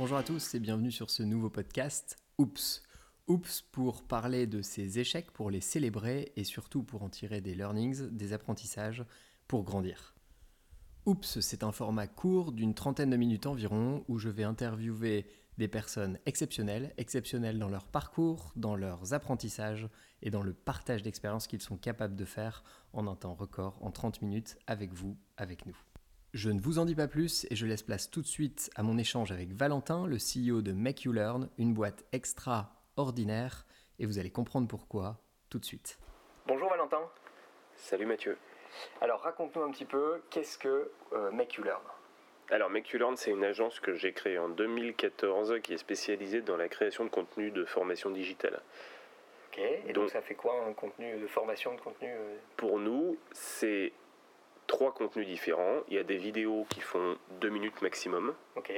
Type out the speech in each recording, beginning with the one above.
Bonjour à tous et bienvenue sur ce nouveau podcast Oups. Oups pour parler de ces échecs, pour les célébrer et surtout pour en tirer des learnings, des apprentissages pour grandir. Oups, c'est un format court d'une trentaine de minutes environ où je vais interviewer des personnes exceptionnelles, exceptionnelles dans leur parcours, dans leurs apprentissages et dans le partage d'expériences qu'ils sont capables de faire en un temps record, en 30 minutes, avec vous, avec nous. Je ne vous en dis pas plus et je laisse place tout de suite à mon échange avec Valentin, le CEO de Make You Learn, une boîte extraordinaire, et vous allez comprendre pourquoi tout de suite. Bonjour Valentin. Salut Mathieu. Alors raconte-nous un petit peu, qu'est-ce que euh, Make You Learn? Alors Make You Learn, c'est une agence que j'ai créée en 2014 qui est spécialisée dans la création de contenu de formation digitale. Ok, et donc, ça fait quoi un contenu de formation de contenu euh? Pour nous, c'est trois contenus différents. Il y a des vidéos qui font deux minutes maximum. Ok.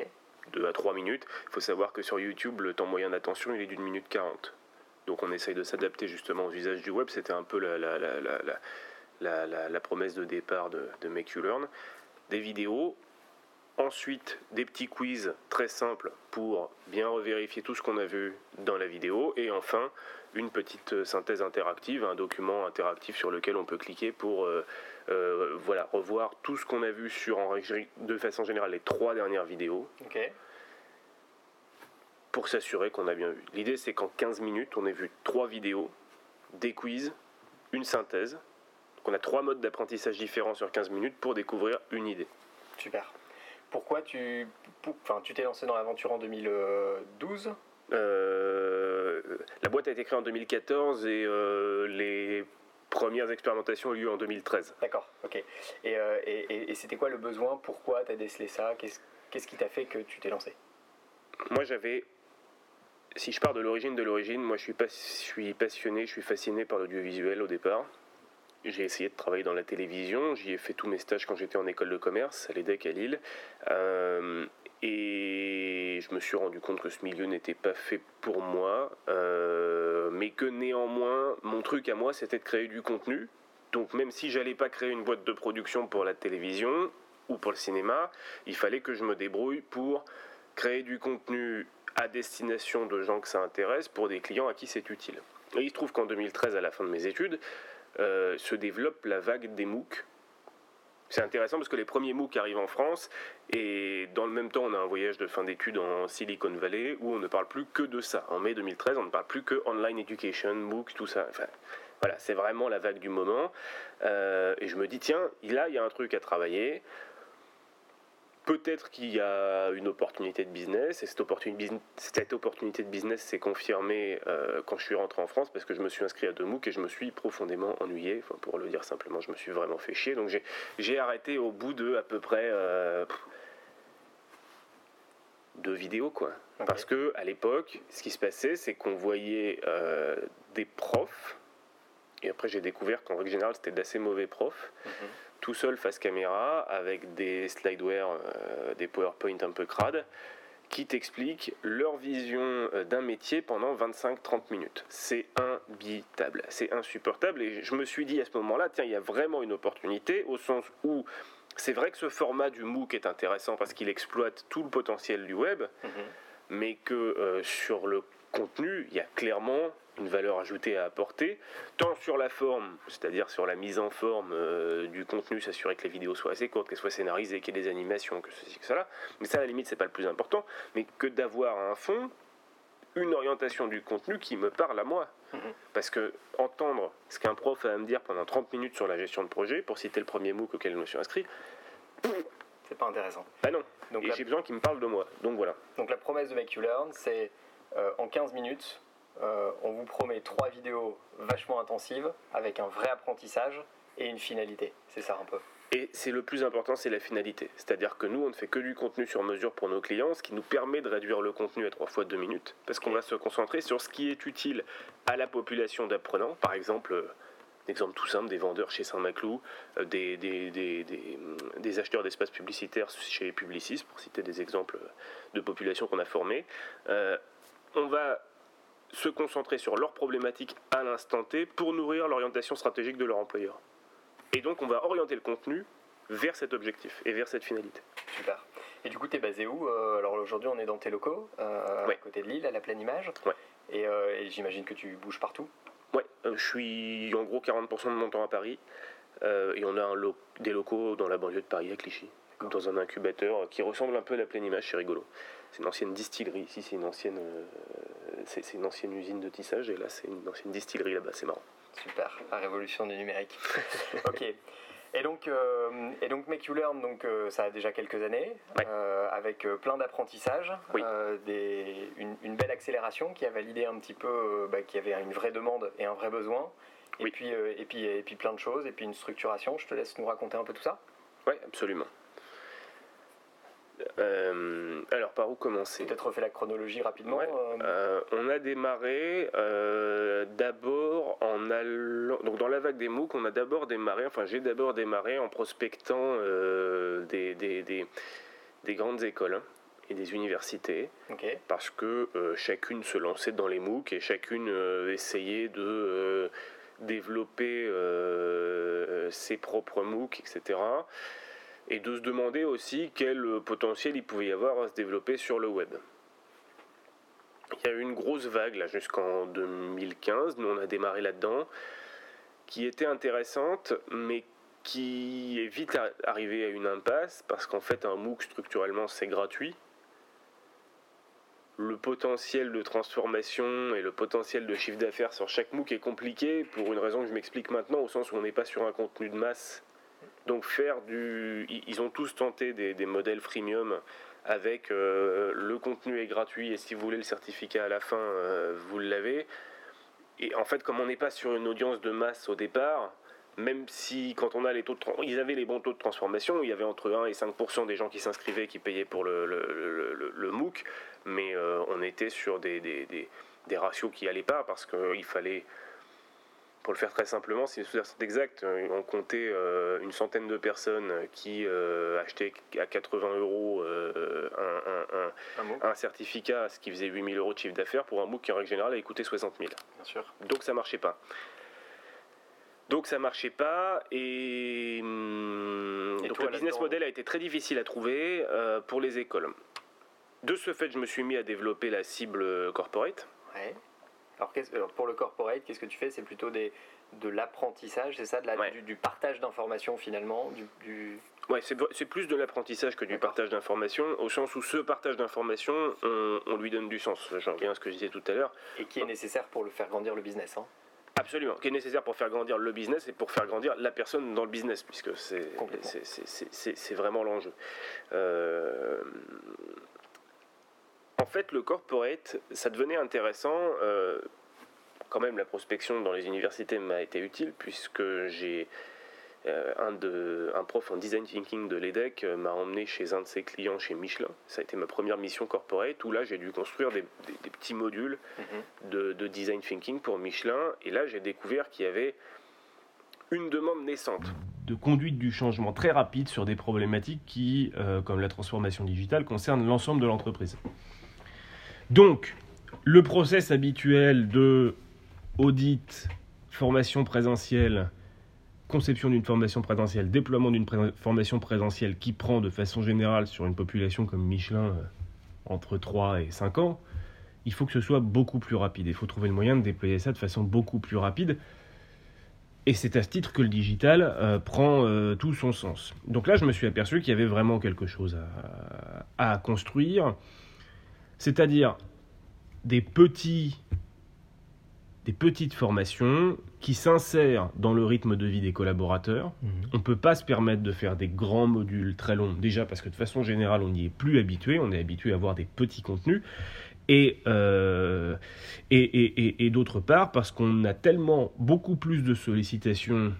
2 à 3 minutes. Il faut savoir que sur YouTube, le temps moyen d'attention, il est d'une minute 40. Donc on essaye de s'adapter justement aux usages du web. C'était un peu la, la, la, la, promesse de départ de, de Make You Learn. Des vidéos, ensuite des petits quiz très simples pour bien revérifier tout ce qu'on a vu dans la vidéo. Et enfin, une petite synthèse interactive, un document interactif sur lequel on peut cliquer pour euh, voilà, revoir tout ce qu'on a vu sur, de façon générale, les trois dernières vidéos. Pour s'assurer qu'on a bien vu. L'idée, c'est qu'en 15 minutes, on ait vu trois vidéos, des quiz, une synthèse. Donc on a trois modes d'apprentissage différents sur 15 minutes pour découvrir une idée. Super. Pourquoi tu enfin, tu t'es lancé dans l'aventure en 2012 euh, La boîte a été créée en 2014 et euh, les premières expérimentations ont eu lieu en 2013. D'accord, ok. Euh, et, et, c'était quoi le besoin? Pourquoi tu as décelé ça? Qu'est-ce qui t'a fait que tu t'es lancé? Moi j'avais si je pars de l'origine de l'origine, moi je suis, pas, je suis passionné, je suis fasciné par l'audiovisuel au départ. J'ai essayé de travailler dans la télévision, j'y ai fait tous mes stages quand j'étais en école de commerce à l'EDEC à Lille. Euh, et je me suis rendu compte que ce milieu n'était pas fait pour moi, euh, mais que néanmoins, mon truc à moi, c'était de créer du contenu. Donc même si j'allais pas créer une boîte de production pour la télévision ou pour le cinéma, il fallait que je me débrouille pour créer du contenu à destination de gens que ça intéresse pour des clients à qui c'est utile. Et il se trouve qu'en 2013, à la fin de mes études, euh, se développe la vague des MOOC. C'est intéressant parce que les premiers MOOC arrivent en France et dans le même temps on a un voyage de fin d'études en Silicon Valley où on ne parle plus que de ça. En mai 2013 on ne parle plus que online education, MOOC, tout ça. Enfin, voilà, c'est vraiment la vague du moment. Euh, et je me dis tiens, là il y a un truc à travailler. Peut-être qu'il y a une opportunité de business, et cette opportunité, cette opportunité de business s'est confirmée euh, quand je suis rentré en France, parce que je me suis inscrit à deux MOOC et je me suis profondément ennuyé, enfin, pour le dire simplement, je me suis vraiment fait chier. Donc j'ai arrêté au bout de à peu près euh, deux vidéos, quoi. Parce que à l'époque, ce qui se passait, c'est qu'on voyait euh, des profs, et après j'ai découvert qu'en règle générale, c'était d'assez mauvais profs. Mhm tout seul face caméra avec des slideware, euh, des PowerPoint un peu crades qui t'expliquent leur vision euh, d'un métier pendant 25-30 minutes. C'est imbitable, c'est insupportable. Et je me suis dit à ce moment-là, tiens, il y a vraiment une opportunité au sens où c'est vrai que ce format du MOOC est intéressant parce qu'il exploite tout le potentiel du web, mhm. mais que euh, sur le contenu, il y a clairement une valeur ajoutée à apporter, tant sur la forme, c'est-à-dire sur la mise en forme euh, du contenu, s'assurer que les vidéos soient assez courtes, qu'elles soient scénarisées, qu'il y ait des animations, que ceci, que cela, mais ça à la limite c'est pas le plus important, mais que d'avoir un fond, une orientation du contenu qui me parle à moi. Mhm. Parce que entendre ce qu'un prof a à me dire pendant 30 minutes sur la gestion de projet, pour citer le premier MOOC auquel je me suis inscrit, c'est pas intéressant. Ah non, Donc et j'ai besoin qu'il me parle de moi, donc voilà. Donc la promesse de Make You Learn, c'est euh, en 15 minutes, euh, on vous promet trois vidéos vachement intensives avec un vrai apprentissage et une finalité. C'est ça un peu. Et c'est le plus important, c'est la finalité. C'est-à-dire que nous, on ne fait que du contenu sur mesure pour nos clients, ce qui nous permet de réduire le contenu à trois fois deux minutes, parce qu'on va se concentrer sur ce qui est utile à la population d'apprenants. Par exemple, euh, exemple tout simple, des vendeurs chez Saint-Maclou, des, des, acheteurs d'espaces publicitaires chez Publicis, pour citer des exemples de populations qu'on a formées on va se concentrer sur leurs problématiques à l'instant T pour nourrir l'orientation stratégique de leur employeur. Et donc on va orienter le contenu vers cet objectif et vers cette finalité. Super. Et du coup, tu es basé où Alors aujourd'hui, on est dans tes locaux, à côté de Lille, à la pleine image. Ouais. Et, j'imagine que tu bouges partout Ouais, je suis en gros 40% de mon temps à Paris. et on a un des locaux dans la banlieue de Paris, à Clichy dans un incubateur qui ressemble un peu à la pleine image, c'est rigolo. C'est une ancienne distillerie, ici c'est une ancienne, euh, c'est, une ancienne usine de tissage, et là c'est une ancienne distillerie là-bas, c'est marrant. Super, la révolution du numérique. ok. Et donc, euh, et donc Make You Learn, donc, euh, ça a déjà quelques années, avec plein d'apprentissages, des, une, belle accélération qui a validé un petit peu bah, qu'il y avait une vraie demande et un vrai besoin, et, puis, et, puis, et puis plein de choses, et puis une structuration. Je te laisse nous raconter un peu tout ça Oui, absolument. Euh, alors, par où commencer? Peut-être refait la chronologie rapidement. Euh. Euh, on a démarré d'abord en allant. Donc, dans la vague des MOOC, on a d'abord démarré, enfin, j'ai d'abord démarré en prospectant des, des, des, grandes écoles hein, et des universités. Parce que chacune se lançait dans les MOOC et chacune essayait de développer ses propres MOOC, etc et de se demander aussi quel potentiel il pouvait y avoir à se développer sur le web. Il y a eu une grosse vague là jusqu'en 2015, nous on a démarré là-dedans, qui était intéressante, mais qui est vite arrivée à une impasse, parce qu'en fait un MOOC structurellement c'est gratuit. Le potentiel de transformation et le potentiel de chiffre d'affaires sur chaque MOOC est compliqué pour une raison que je m'explique maintenant, au sens où on n'est pas sur un contenu de masse donc faire du... Ils ont tous tenté des, modèles freemium avec euh, le contenu est gratuit et si vous voulez le certificat à la fin, euh, vous l'avez. Et en fait, comme on n'est pas sur une audience de masse au départ, même si quand on a les taux de ils avaient les bons taux de transformation, il y avait entre 1 et 5% des gens qui s'inscrivaient qui payaient pour le, le, MOOC, mais euh, on était sur des, des, des, des ratios qui n'allaient pas parce qu'il fallait pour le faire très simplement, si c'est exact, euh, on comptait euh, une centaine de personnes qui euh, achetaient à 80 euros un, certificat, ce qui faisait 8000 euros de chiffre d'affaires, pour un MOOC qui en règle générale avait coûté 60 000. Bien sûr. Donc ça marchait pas. Donc ça marchait pas et, hum, donc le business model a été très difficile à trouver pour les écoles. De ce fait, je me suis mis à développer la cible corporate. Alors, pour le corporate, qu'est-ce que tu fais? C'est plutôt des, de l'apprentissage, c'est ça? De la, du, partage d'informations finalement du, du... Ouais, c'est plus de l'apprentissage que du partage d'informations, au sens où ce partage d'informations, on, lui donne du sens. J'en reviens à ce que je disais tout à l'heure. Et qui est nécessaire pour le faire grandir le business. Hein? Absolument, qui est nécessaire pour faire grandir le business et pour faire grandir la personne dans le business, puisque c'est vraiment l'enjeu. Euh, en fait, le corporate, ça devenait intéressant. Euh, quand même, la prospection dans les universités m'a été utile puisque j'ai euh, un, de, un prof en design thinking de l'EDEC euh, m'a emmené chez un de ses clients chez Michelin. Ça a été ma première mission corporate où là j'ai dû construire des, petits modules mhm. de, de, design thinking pour Michelin. Et là j'ai découvert qu'il y avait une demande naissante de conduite du changement très rapide sur des problématiques qui, comme la transformation digitale, concernent l'ensemble de l'entreprise. Donc, le process habituel de audit, formation présentielle, conception d'une formation présentielle, déploiement d'une formation présentielle qui prend de façon générale sur une population comme Michelin euh, entre 3 et 5 ans, il faut que ce soit beaucoup plus rapide. Il faut trouver le moyen de déployer ça de façon beaucoup plus rapide. Et c'est à ce titre que le digital euh, prend euh, tout son sens. Donc là, je me suis aperçu qu'il y avait vraiment quelque chose à construire c'est-à-dire des petits des petites formations qui s'insèrent dans le rythme de vie des collaborateurs. Mhm. On ne peut pas se permettre de faire des grands modules très longs, déjà parce que de façon générale, on n'y est plus habitué, on est habitué à avoir des petits contenus. Et, euh, et, et d'autre part, parce qu'on a tellement beaucoup plus de sollicitations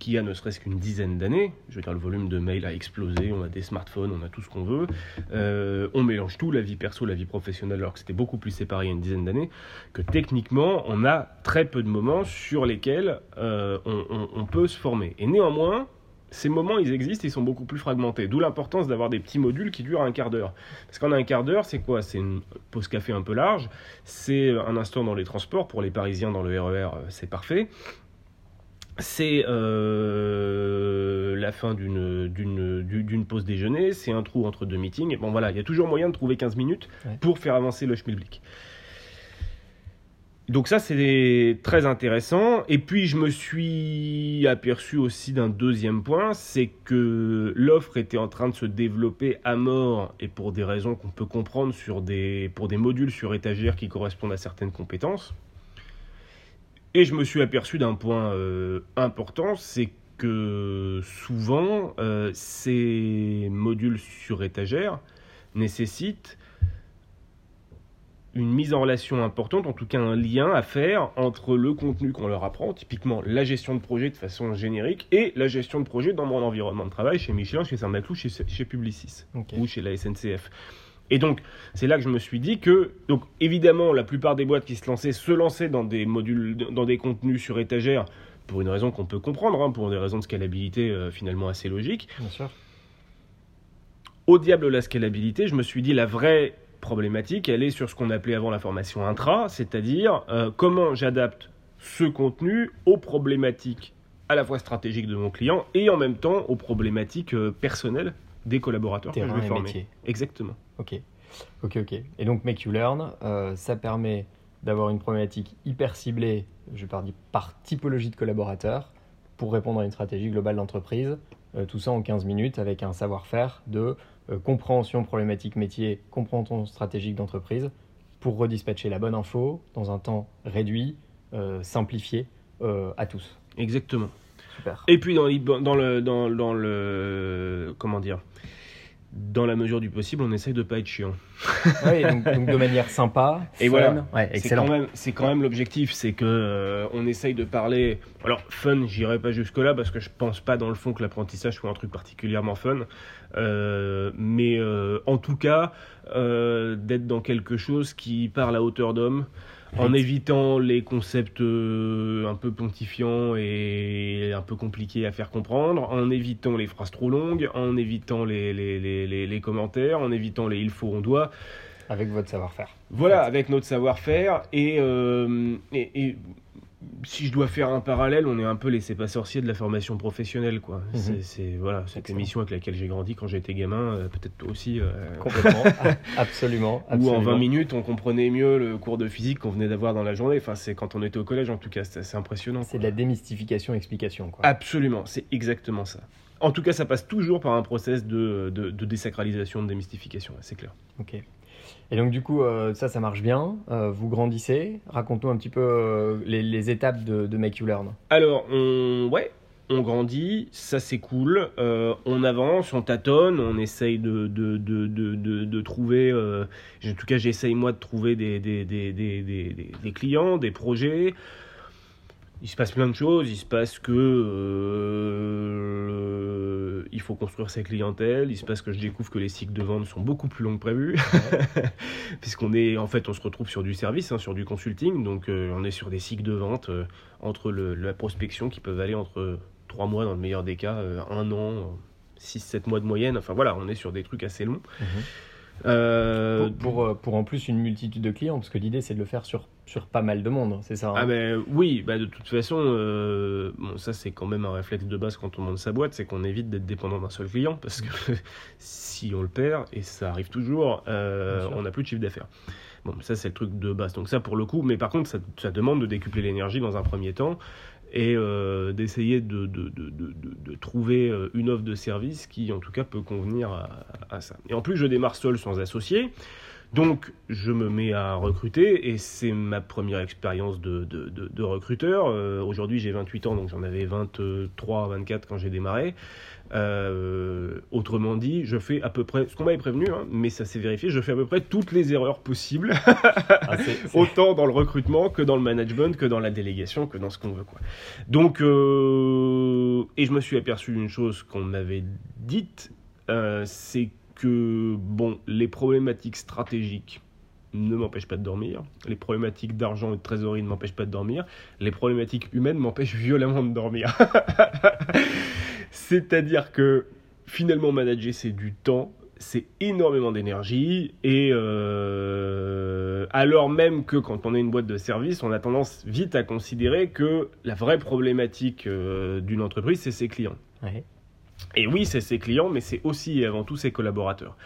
qui a ne serait-ce qu'une dizaine d'années. Je veux dire, le volume de mails a explosé, on a des smartphones, on a tout ce qu'on veut. Euh, on mélange tout, la vie perso, la vie professionnelle, alors que c'était beaucoup plus séparé il y a une dizaine d'années, que techniquement, on a très peu de moments sur lesquels euh, on, peut se former. Et néanmoins, ces moments, ils existent, ils sont beaucoup plus fragmentés. D'où l'importance d'avoir des petits modules qui durent un quart d'heure. Parce qu'en un quart d'heure, c'est quoi? C'est une pause café un peu large, c'est un instant dans les transports, pour les Parisiens dans le RER, e c'est parfait c'est euh, la fin d'une, d'une, du- d'une pause déjeuner, c'est un trou entre deux meetings. Et bon voilà, il y a toujours moyen de trouver 15 minutes Ouais. pour faire avancer le schmilblick. Donc ça, c'est très intéressant. Et puis, je me suis aperçu aussi d'un deuxième point, c'est que l'offre était en train de se développer à mort, et pour des raisons qu'on peut comprendre, sur des, pour des modules sur étagère qui correspondent à certaines compétences. Et je me suis aperçu d'un point euh, important, c'est que souvent, euh, ces modules sur étagère nécessitent une mise en relation importante, en tout cas un lien à faire entre le contenu qu'on leur apprend, typiquement la gestion de projet de façon générique, et la gestion de projet dans mon environnement de travail, chez Michelin, chez Saint-Maclou, chez, chez Publicis ou chez la SNCF. Et donc, c'est là que je me suis dit que, donc évidemment, la plupart des boîtes qui se lançaient se lançaient dans des modules, dans des contenus sur étagère, pour une raison qu'on peut comprendre, hein, pour des raisons de scalabilité euh, finalement assez logiques. Bien sûr. Au diable la scalabilité, je me suis dit la vraie problématique, elle est sur ce qu'on appelait avant la formation intra, c'est-à-dire euh, comment j'adapte ce contenu aux problématiques à la fois stratégiques de mon client et en même temps aux problématiques euh, personnelles des collaborateurs que je Terrain vais former. métier. Exactement. Ok, ok, ok. Et donc Make You Learn, euh, ça permet d'avoir une problématique hyper ciblée, je parle par typologie de collaborateurs, pour répondre à une stratégie globale d'entreprise. Euh, tout ça en 15 minutes avec un savoir-faire de euh, compréhension problématique métier, compréhension stratégique d'entreprise, pour redispatcher la bonne info dans un temps réduit, simplifié à tous. Exactement. Super. Et puis dans, dans le dans, dans le comment dire dans la mesure du possible, on essaye de pas être chiant. Ouais, donc, donc de manière sympa, Et fun. voilà. Ouais, C'est excellent. quand même, c'est quand même l'objectif, c'est que euh, on essaye de parler. Alors fun, j'irai pas jusque là parce que je pense pas dans le fond que l'apprentissage soit un truc particulièrement fun, Euh, mais euh, en tout cas euh, d'être dans quelque chose qui parle à hauteur d'homme. En Right. évitant les concepts euh, un peu pontifiants et un peu compliqués à faire comprendre, en évitant les phrases trop longues, en évitant les, les, les, les, les commentaires, en évitant les il faut, on doit. Avec votre savoir-faire. Voilà, fait. avec notre savoir-faire. Et, euh, et, et si je dois faire un parallèle, on est un peu les c'est pas sorciers de la formation professionnelle. quoi. Mhm. C'est- C'est voilà, cette Excellent. émission avec laquelle j'ai grandi quand j'étais gamin, euh, peut-être toi aussi. euh, Complètement. Absolument. où en absolument. 20 minutes, on comprenait mieux le cours de physique qu'on venait d'avoir dans la journée. Enfin, c'est quand on était au collège, en tout cas, c'est impressionnant. C'est de la démystification-explication. quoi. Absolument, c'est exactement ça. En tout cas, ça passe toujours par un process de, de, de désacralisation, de démystification, c'est clair. Ok. Et donc du coup, euh, ça, ça marche bien. Euh, vous grandissez. Raconte-nous un petit peu euh, les, étapes de, Make You Learn. Alors, on, ouais, on grandit, ça c'est cool. On avance, on tâtonne, on essaye de, de, de, de, trouver. en tout cas, j'essaye moi de trouver des, des- des clients, des projets. Il se passe plein de choses. Il se passe que euh, il faut construire sa clientèle. Il se passe que je découvre que les cycles de vente sont beaucoup plus longs que prévu, puisqu'on est en fait on se retrouve sur du service, hein, sur du consulting. Donc euh, on est sur des cycles de vente euh, entre le- la prospection qui peuvent aller entre 3 mois dans le meilleur des cas, euh, un an, 6-7 mois de moyenne. Enfin voilà, on est sur des trucs assez longs. Euh, Pour, pour, euh, pour en plus une multitude de clients, parce que l'idée c'est de le faire sur, sur pas mal de monde, c'est ça hein Ah ben oui, bah de toute façon, euh, bon, ça c'est quand même un réflexe de base quand on monte sa boîte, c'est qu'on évite d'être dépendant d'un seul client, parce que si on le perd, et ça arrive toujours, euh, on n'a plus de chiffre d'affaires. Bon, ça c'est le truc de base, donc ça pour le coup, mais par contre ça, ça demande de décupler l'énergie dans un premier temps, et euh, d'essayer de, de, de, de, trouver euh, une offre de service qui en tout cas peut convenir à, ça. Et en plus je démarre seul sans associé, donc, je me mets à recruter et c'est ma première expérience de recruteur. Euh, Aujourd'hui, j'ai 28 ans, donc j'en avais 23, 24 quand j'ai démarré. Euh, autrement dit, je fais à peu près, ce qu'on m'avait prévenu, hein, mais ça s'est vérifié, je fais à peu près toutes les erreurs possibles, Ah, autant dans le recrutement que dans le management, que dans la délégation, que dans ce qu'on veut. Quoi. Donc, euh, et je me suis aperçu d'une chose qu'on m'avait dite, euh, c'est que bon, les problématiques stratégiques ne m'empêchent pas de dormir, les problématiques d'argent et de trésorerie ne m'empêchent pas de dormir, les problématiques humaines m'empêchent violemment de dormir. C'est-à-dire que finalement manager c'est du temps, c'est énormément d'énergie et euh, alors même que quand on est une boîte de service, on a tendance vite à considérer que la vraie problématique euh, d'une entreprise c'est ses clients. Ouais. Et oui, c'est ses clients, mais c'est aussi et avant tout ses collaborateurs.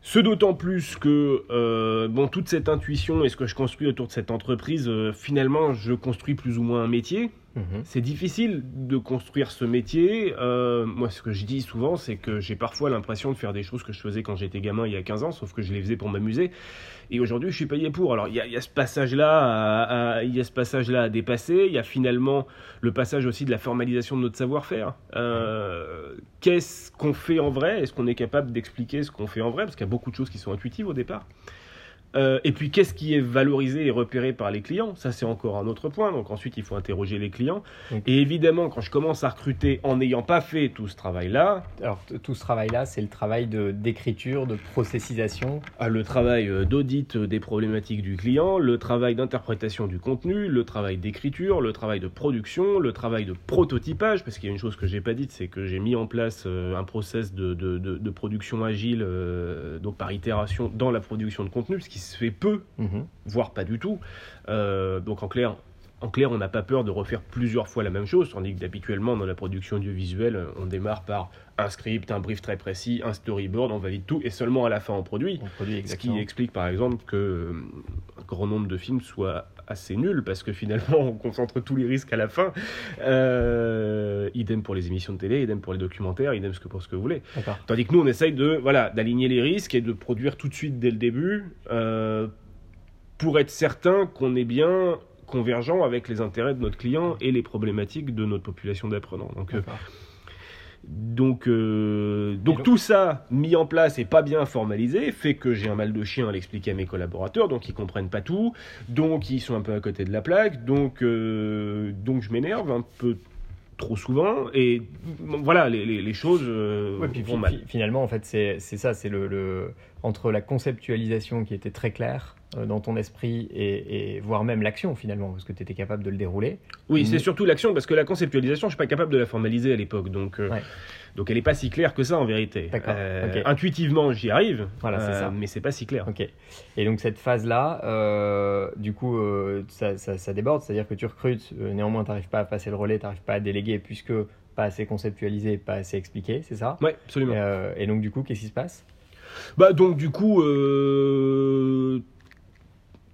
Ce d'autant plus que euh, bon, toute cette intuition et ce que je construis autour de cette entreprise, finalement, je construis plus ou moins un métier. Mhm. C'est difficile de construire ce métier. Euh, moi, ce que je dis souvent, c'est que j'ai parfois l'impression de faire des choses que je faisais quand j'étais gamin il y a 15 ans, sauf que je les faisais pour m'amuser. Et aujourd'hui, je suis payé pour. Alors, il y y a ce passage-là il y a ce passage-là à dépasser. Il y a finalement le passage aussi de la formalisation de notre savoir-faire. Euh, Qu'est-ce qu'on fait en vrai? Est-ce qu'on est capable d'expliquer ce qu'on fait en vrai? Parce qu'il y a beaucoup de choses qui sont intuitives au départ. Euh, et puis, qu'est-ce qui est valorisé et repéré par les clients? Ça, c'est encore un autre point. Donc, ensuite, il faut interroger les clients. Et évidemment, quand je commence à recruter en n'ayant pas fait tout ce travail-là, Alors, tout ce travail-là, c'est le travail d'écriture, de processisation? ah, le travail euh, d'audit euh, des problématiques du client, le travail d'interprétation du contenu, le travail d'écriture, le travail de production, le travail de prototypage, parce qu'il y a une chose que j'ai pas dite, c'est que j'ai mis en place un process de, de- de- de production agile, euh, donc par itération, dans la production de contenu, ce qui se fait peu Mhm. voire pas du tout. Euh, donc en clair, en clair, on n'a pas peur de refaire plusieurs fois la même chose, tandis que d'habituellement dans la production audiovisuelle, on démarre par un script, un brief très précis, un storyboard, on valide tout, et seulement à la fin on produit. On produit Ce qui explique par exemple que euh, un grand nombre de films soient assez nuls parce que finalement on concentre tous les risques à la fin. Euh, idem pour les émissions de télé, idem pour les documentaires, idem ce que pour ce que vous voulez. Tandis que nous, on essaye de voilà d'aligner les risques et de produire tout de suite dès le début euh, pour être certain qu'on est bien convergent avec les intérêts de notre client et les problématiques de notre population d'apprenants. Donc, euh. Donc, euh, donc donc- tout ça mis en place et pas bien formalisé fait que j'ai un mal de chien à l'expliquer à mes collaborateurs, donc ils comprennent pas tout, donc ils sont un peu à côté de la plaque, donc, euh, donc je m'énerve un peu trop souvent et voilà les, les- les choses euh, Ouais, puis vont mal. fi- finalement, en fait, c'est ça, c'est le, le- entre la conceptualisation qui était très claire dans ton esprit et, et voire même l'action finalement, parce que tu étais capable de le dérouler. Oui, c'est surtout l'action, parce que la conceptualisation, je suis pas capable de la formaliser à l'époque, donc, euh, Ouais. donc elle n'est pas si claire que ça en vérité. Ok. Intuitivement, j'y arrive, Voilà, euh, ça. mais c'est pas si clair. Ok. Et donc cette phase-là, euh, du coup, euh, ça, ça- ça déborde, c'est-à-dire que tu recrutes, euh, néanmoins, tu n'arrives pas à passer le relais, tu n'arrives pas à déléguer, puisque pas assez conceptualisé, pas assez expliqué, c'est ça? Ouais, absolument. Euh, Et donc du coup, qu'est-ce qui se passe? Bah donc du coup, euh,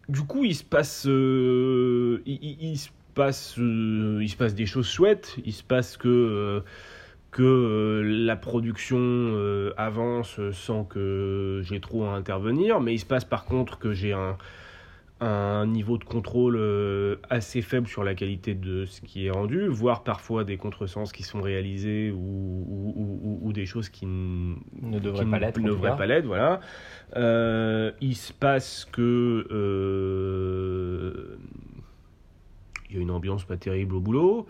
du coup, il se passe, euh, il, se passe, euh, il se passe des choses chouettes. Il se passe que euh, que la production avance sans que j'ai trop à intervenir, mais il se passe par contre que j'ai un un niveau de contrôle euh, assez faible sur la qualité de ce qui est rendu, voire parfois des contresens qui sont réalisés ou, ou- ou- ou- ou des choses qui Ne devrait qui pas l'être, en Ne tout devraient pas l'être, voilà. Euh, il se passe que euh, il y a une ambiance pas terrible au boulot.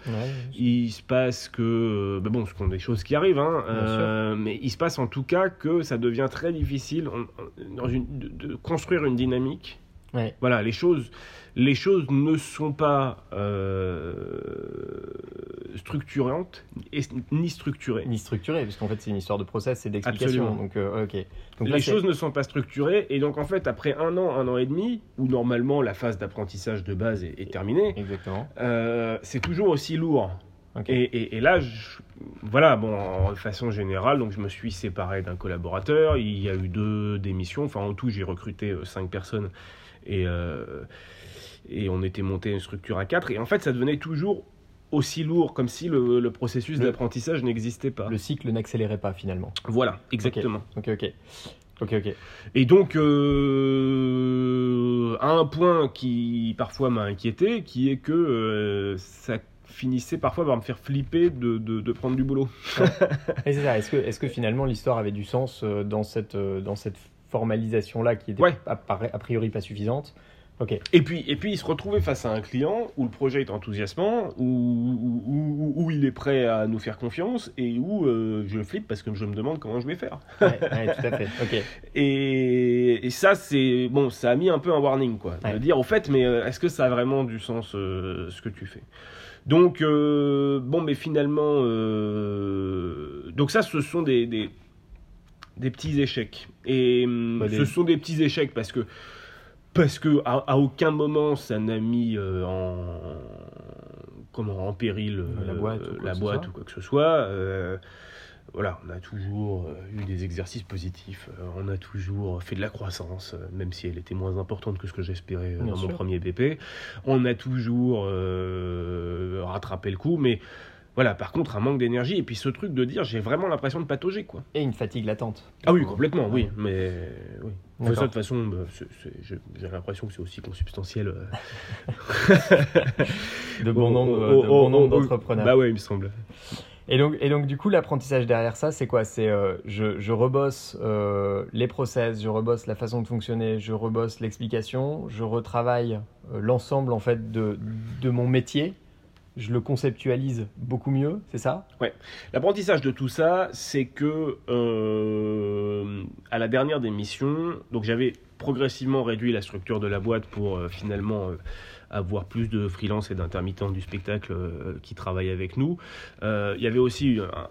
Il se passe que, bah bon, ce sont des choses qui arrivent, hein, euh, mais il se passe en tout cas que ça devient très difficile on- on- dans une- de, de construire une dynamique. Ouais. Voilà, les choses, les choses ne sont pas euh, structurantes et- ni structurées. Ni structuré, parce qu'en fait, c'est une histoire de process et d'explication. Donc, euh, ok. Donc les choses ne sont pas structurées et donc en fait après un an, un an et demi, où normalement la phase d'apprentissage de base est, est terminée, euh, c'est toujours aussi lourd. Et, et- et là, je- voilà, bon, en- de façon générale, donc je me suis séparé d'un collaborateur. Il y a eu deux démissions. Enfin, en tout, j'ai recruté cinq personnes et, euh, et on était monté une structure à quatre. Et en fait, ça devenait toujours aussi lourd, comme si le, le processus d'apprentissage n'existait pas. Le cycle n'accélérait pas finalement. Voilà, exactement. Ok, ok. Ok, ok. Et donc, euh, à un point qui parfois m'a inquiété, qui est que euh, ça finissait parfois par me faire flipper de, de- de prendre du boulot. Ça. Est-ce que, est-ce que finalement l'histoire avait du sens euh, dans cette, dans cette formalisation-là qui était Ouais. a, a priori pas suffisante. Et puis, et puis il se retrouvait face à un client où le projet est enthousiasmant, où, où, où- où il est prêt à nous faire confiance et où euh, je flippe parce que je me demande comment je vais faire. Ouais, ouais, tout à fait. Ok. Et, et ça, c'est bon, ça a mis un peu un warning, quoi. Ouais. De dire, au fait, mais euh, est-ce que ça a vraiment du sens euh, ce que tu fais? Donc, euh, bon, mais finalement, donc ça, ce sont des, des, des petits échecs. Et hum, Bah, ce sont des petits échecs parce que parce que à, à aucun moment ça n'a mis euh, en comment en péril La boîte ou quoi la que ce boîte soit. ou quoi que ce soit. Euh, voilà, on a toujours euh, eu des exercices positifs, euh, on a toujours fait de la croissance, euh, même si elle était moins importante que ce que j'espérais euh, dans mon premier BP. On a toujours euh, rattrapé le coup, mais voilà, par contre, un manque d'énergie, et puis ce truc de dire j'ai vraiment l'impression de patauger, quoi. Et une fatigue latente. Ah oui, complètement, oui, mais oui. De D'accord. ça, de toute façon, bah, j'ai l'impression que c'est aussi consubstantiel. euh, De bon au- nombre, nombre au- d'entrepreneurs. Bah ouais, il me semble. Et donc, et donc, du coup, l'apprentissage derrière ça, c'est quoi? C'est euh, je, je rebosse euh, les process, je rebosse la façon de fonctionner, je rebosse l'explication, je retravaille euh, l'ensemble en fait de, de mon métier, je le conceptualise beaucoup mieux, c'est ça? L'apprentissage de tout ça, c'est que euh, à la dernière démission, donc j'avais progressivement réduit la structure de la boîte pour euh, finalement euh, avoir plus de freelance et d'intermittents du spectacle qui travaillent avec nous. Il y avait aussi un,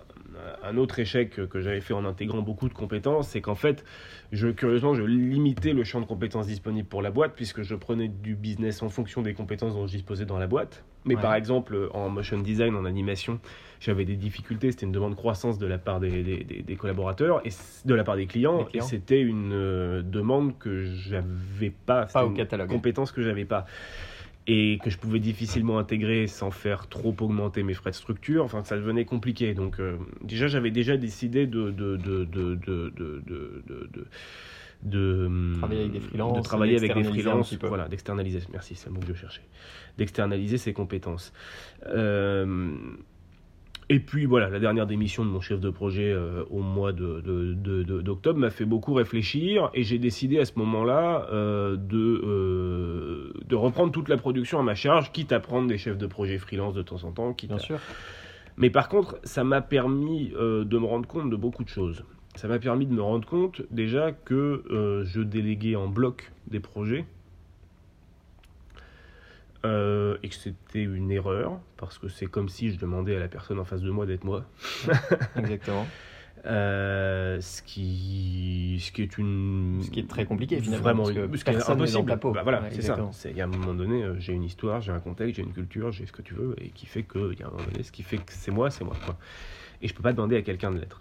un autre échec que j'avais fait en intégrant beaucoup de compétences, c'est qu'en fait, je, curieusement, je limitais le champ de compétences disponible pour la boîte puisque je prenais du business en fonction des compétences dont je disposais dans la boîte. Mais Ouais. par exemple, en motion design, en animation, j'avais des difficultés, c'était une demande croissance de la part des, des- des- des collaborateurs et de la part des clients, et c'était une euh, demande que j'avais pas, Pas au une catalogue. compétence que j'avais pas et que je pouvais difficilement intégrer sans faire trop augmenter mes frais de structure. Enfin, ça devenait compliqué. Donc, euh, déjà, j'avais déjà décidé de de de de de de de, de- de- de- Travailler avec des freelances, de travailler avec des freelances, voilà, d'externaliser. Merci, c'est le mot que je cherchais. D'externaliser ses compétences. Euh, et puis voilà, la dernière démission de mon chef de projet euh, au mois d'octobre m'a fait beaucoup réfléchir et j'ai décidé à ce moment-là euh, de, euh, de reprendre toute la production à ma charge, quitte à prendre des chefs de projet freelance de temps en temps. Quitte Bien à- sûr. Mais par contre, ça m'a permis de me rendre compte de beaucoup de choses. Ça m'a permis de me rendre compte déjà que je déléguais en bloc des projets euh, et que c'était une erreur parce que c'est comme si je demandais à la personne en face de moi d'être moi. Exactement. Euh, ce qui ce qui est une Ce qui est très compliqué, finalement, vraiment parce que ce qui est impossible ta peau. Bah, voilà Ouais, c'est ça c'est il y a un moment donné euh, j'ai une histoire j'ai un contexte j'ai une culture j'ai ce que tu veux et qui fait que il y a un moment donné ce qui fait que c'est moi c'est moi quoi. et je peux pas demander à quelqu'un de l'être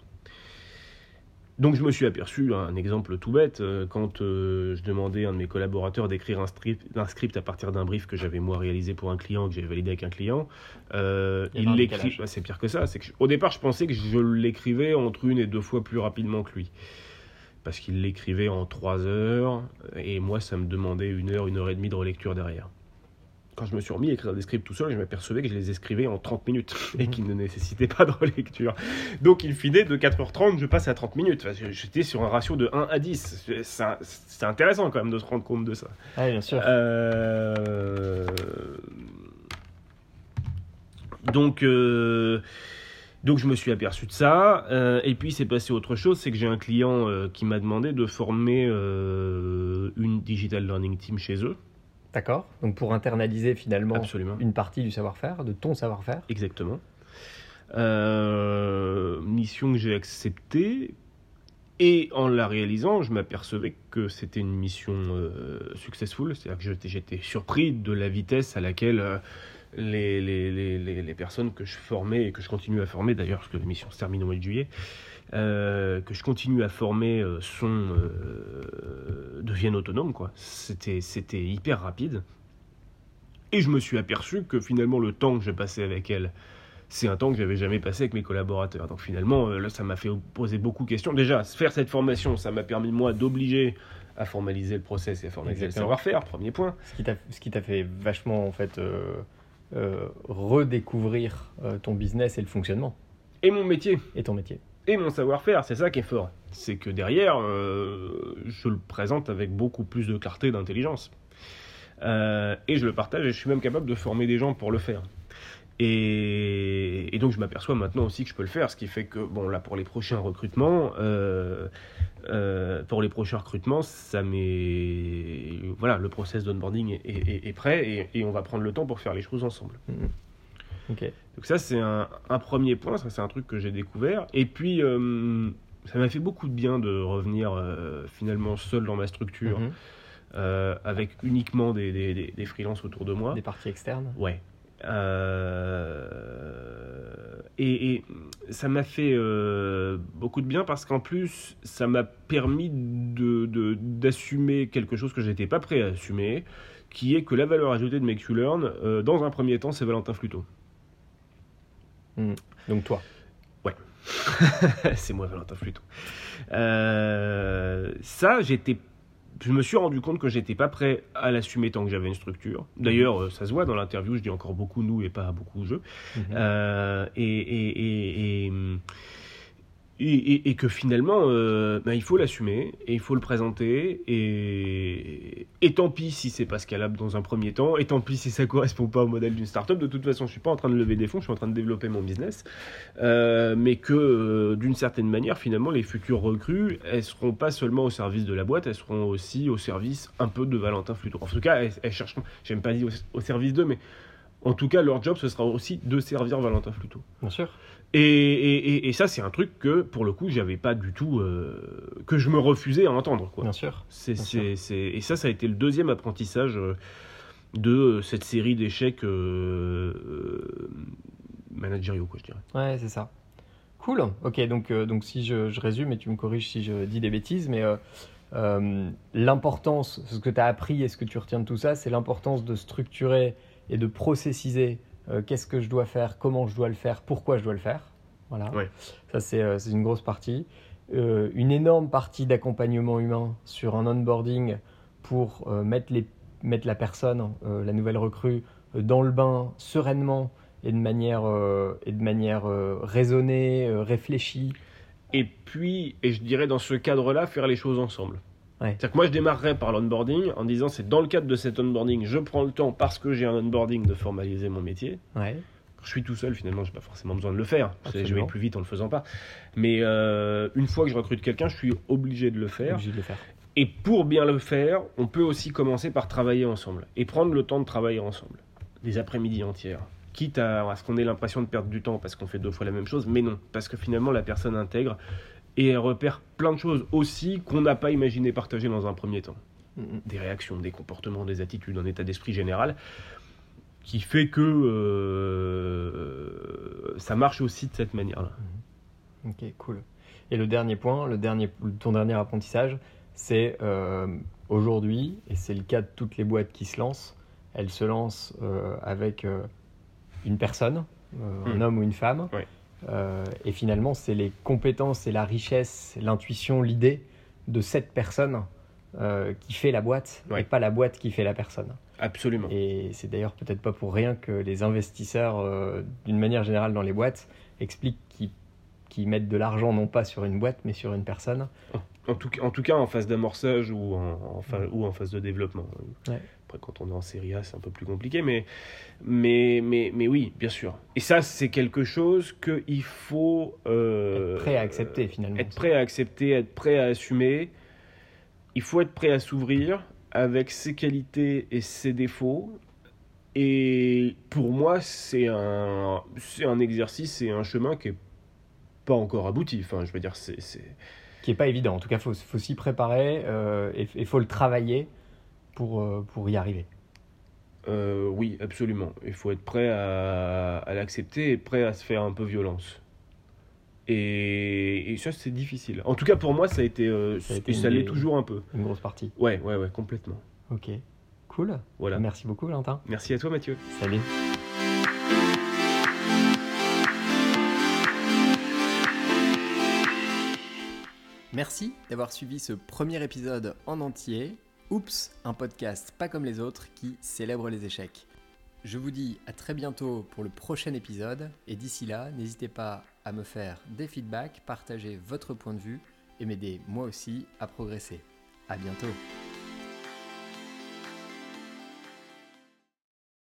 donc je me suis aperçu, un exemple tout bête, euh, quand euh, je demandais à un de mes collaborateurs d'écrire un script, un script à partir d'un brief que j'avais moi réalisé pour un client, que j'avais validé avec un client, euh, Il l'écrit. bah, c'est pire que ça. C'est que je- au départ, je pensais que je l'écrivais entre une et deux fois plus rapidement que lui, parce qu'il l'écrivait en trois heures et moi, ça me demandait une heure, une heure et demie de relecture derrière. Quand je me suis remis à écrire des scripts tout seul, je m'apercevais que je les écrivais en 30 minutes et qu'ils ne nécessitaient pas de relecture. Donc, il fine de 4h30, je passe à 30 minutes. Enfin, J'étais sur un ratio de 1 à 10. C'est intéressant quand même de se rendre compte de ça. Ouais, bien sûr. Euh, Donc, euh, donc je me suis aperçu de ça. Euh, et puis, c'est passé autre chose, c'est que j'ai un client qui m'a demandé de former une digital learning team chez eux. D'accord. Donc pour internaliser finalement Absolument. une partie du savoir-faire, de ton savoir-faire. Exactement. Euh, mission que j'ai acceptée. Et en la réalisant, je m'apercevais que c'était une mission euh, successful. C'est-à-dire que j'étais- surpris de la vitesse à laquelle euh, les, les, les, les- les personnes que je formais et que je continue à former d'ailleurs, parce que la mission se termine au mois de juillet, euh, que je continue à former euh, sont, euh, deviennent autonomes. quoi. C'était c'était hyper rapide. Et je me suis aperçu que finalement le temps que je passais avec elle, c'est un temps que j'avais jamais passé avec mes collaborateurs. Donc finalement, euh, là, ça m'a fait poser beaucoup de questions. Déjà, faire cette formation, ça m'a permis moi d'obliger à formaliser le process et à formaliser Exactement. le savoir-faire, premier point. Ce qui t'a ce qui t'a fait vachement en fait euh, redécouvrir ton business et le fonctionnement Et mon métier, et ton métier. Et mon savoir-faire, c'est ça qui est fort. C'est que derrière, euh, je le présente avec beaucoup plus de clarté et d'intelligence. Euh, et je le partage et je suis même capable de former des gens pour le faire. Et, donc je m'aperçois maintenant aussi que je peux le faire, ce qui fait que, bon là pour les prochains recrutements, euh, pour les prochains recrutements, ça m'est... Voilà, le process d'onboarding est, prêt et, et on va prendre le temps pour faire les choses ensemble. Donc ça, c'est un, un premier point, ça c'est un truc que j'ai découvert. Et puis, euh, ça m'a fait beaucoup de bien de revenir euh, finalement seul dans ma structure, Mhm. euh, avec uniquement des, des, des, des freelances autour de moi. Des parties externes. Ouais. et, ça m'a fait beaucoup de bien parce qu'en plus, ça m'a permis d'assumer de, d'assumer quelque chose que j'étais pas prêt à assumer, qui est que la valeur ajoutée de Make You Learn, dans un premier temps, c'est Valentin Fluto. Hmm. Donc toi Ouais. c'est moi Valentin Fluto. Euh, ça, j'étais je me suis rendu compte que j'étais pas prêt à l'assumer tant que j'avais une structure. D'ailleurs, euh, ça se voit dans l'interview, je dis encore beaucoup nous et pas beaucoup je. Mhm. Euh, et, et, et, et, que finalement, euh, bah, il faut l'assumer et il faut le présenter. Et, et tant pis si c'est pas scalable dans un premier temps, et tant pis si ça correspond pas au modèle d'une startup. De toute façon, je suis pas en train de lever des fonds, je suis en train de développer mon business. Euh, mais que euh, d'une certaine manière, finalement, les futures recrues, elles seront pas seulement au service de la boîte, elles seront aussi au service un peu de Valentin Fluto. En tout cas, elles, elles chercheront, j'aime pas dire au, au service d'eux, mais en tout cas, leur job, ce sera aussi de servir Valentin Fluto. Bien sûr. Et, et, ça, c'est un truc que, pour le coup, j'avais pas du tout. Euh, que je me refusais à entendre. Quoi. Bien sûr. C'est, et ça, ça a été le deuxième apprentissage euh, de cette série d'échecs euh, managériaux, quoi, je dirais. Ouais, c'est ça. Cool. Ok, donc, donc si je, résume, et tu me corriges si je dis des bêtises, mais l'importance, ce que tu as appris et ce que tu retiens de tout ça, c'est l'importance de structurer et de processiser euh, qu'est-ce que je dois faire, comment je dois le faire, pourquoi je dois le faire. Voilà. Ça, euh, c'est une grosse partie. Euh, une énorme partie d'accompagnement humain sur un onboarding pour mettre, les, mettre la personne, la nouvelle recrue, dans le bain sereinement et de manière, et de manière raisonnée, réfléchie. Et puis, et je dirais dans ce cadre-là, faire les choses ensemble. C'est-à-dire que moi, je démarrerais par l'onboarding en disant c'est dans le cadre de cet onboarding, je prends le temps parce que j'ai un onboarding de formaliser mon métier. Ouais. je suis tout seul, finalement, j'ai pas forcément besoin de le faire. Je vais plus vite en le faisant pas. Mais euh, une fois que je recrute quelqu'un, je suis obligé de le faire. Obligé de le faire. Et pour bien le faire, on peut aussi commencer par travailler ensemble et prendre le temps de travailler ensemble. Des après-midi entières. Quitte à, à ce qu'on ait l'impression de perdre du temps parce qu'on fait deux fois la même chose, mais non, parce que finalement la personne intègre et elle repère plein de choses aussi qu'on n'a pas imaginé partager dans un premier temps. Des réactions, des comportements, des attitudes, un état d'esprit général qui fait que euh, ça marche aussi de cette manière-là. Ok, cool. Et le dernier point, le dernier, ton dernier apprentissage, c'est euh, aujourd'hui, et c'est le cas de toutes les boîtes qui se lancent, elles se lancent euh, avec une personne, un hmm. homme ou une femme, euh, et finalement, c'est les compétences et la richesse, l'intuition, l'idée de cette personne euh, qui fait la boîte et pas la boîte qui fait la personne. Absolument. Et c'est d'ailleurs peut-être pas pour rien que les investisseurs, euh, d'une manière générale dans les boîtes, expliquent qu'ils mettent de l'argent non pas sur une boîte mais sur une personne. En tout, en tout cas en phase d'amorçage ou en, ou en phase de développement. Ouais quand on est en série A, c'est un peu plus compliqué, mais, mais, mais, mais oui, bien sûr. Et ça, c'est quelque chose qu'il faut... Euh, être prêt à accepter, finalement. Être prêt à accepter, être prêt à assumer. Il faut être prêt à s'ouvrir avec ses qualités et ses défauts. Et pour moi, c'est un, c'est un exercice et un chemin qui est pas encore abouti. Enfin, je veux dire, c'est... Qui est pas évident. En tout cas, il faut, faut s'y préparer euh, et il faut le travailler pour, euh, pour y arriver. Euh, oui, absolument. Il faut être prêt à, à l'accepter et prêt à se faire un peu violence. Et, et ça, c'est difficile. En tout cas, pour moi, ça a été. Euh, ça, ça l'est toujours un peu. Une grosse partie. Ouais, ouais, ouais, complètement. Ok. Cool. Voilà. Merci beaucoup, Valentin. Merci à toi, Mathieu. Salut. Merci d'avoir suivi ce premier épisode en entier. Oups, un podcast pas comme les autres qui célèbre les échecs. Je vous dis à très bientôt pour le prochain épisode et d'ici là, n'hésitez pas à me faire des feedbacks, partager votre point de vue et m'aider moi aussi à progresser. À bientôt.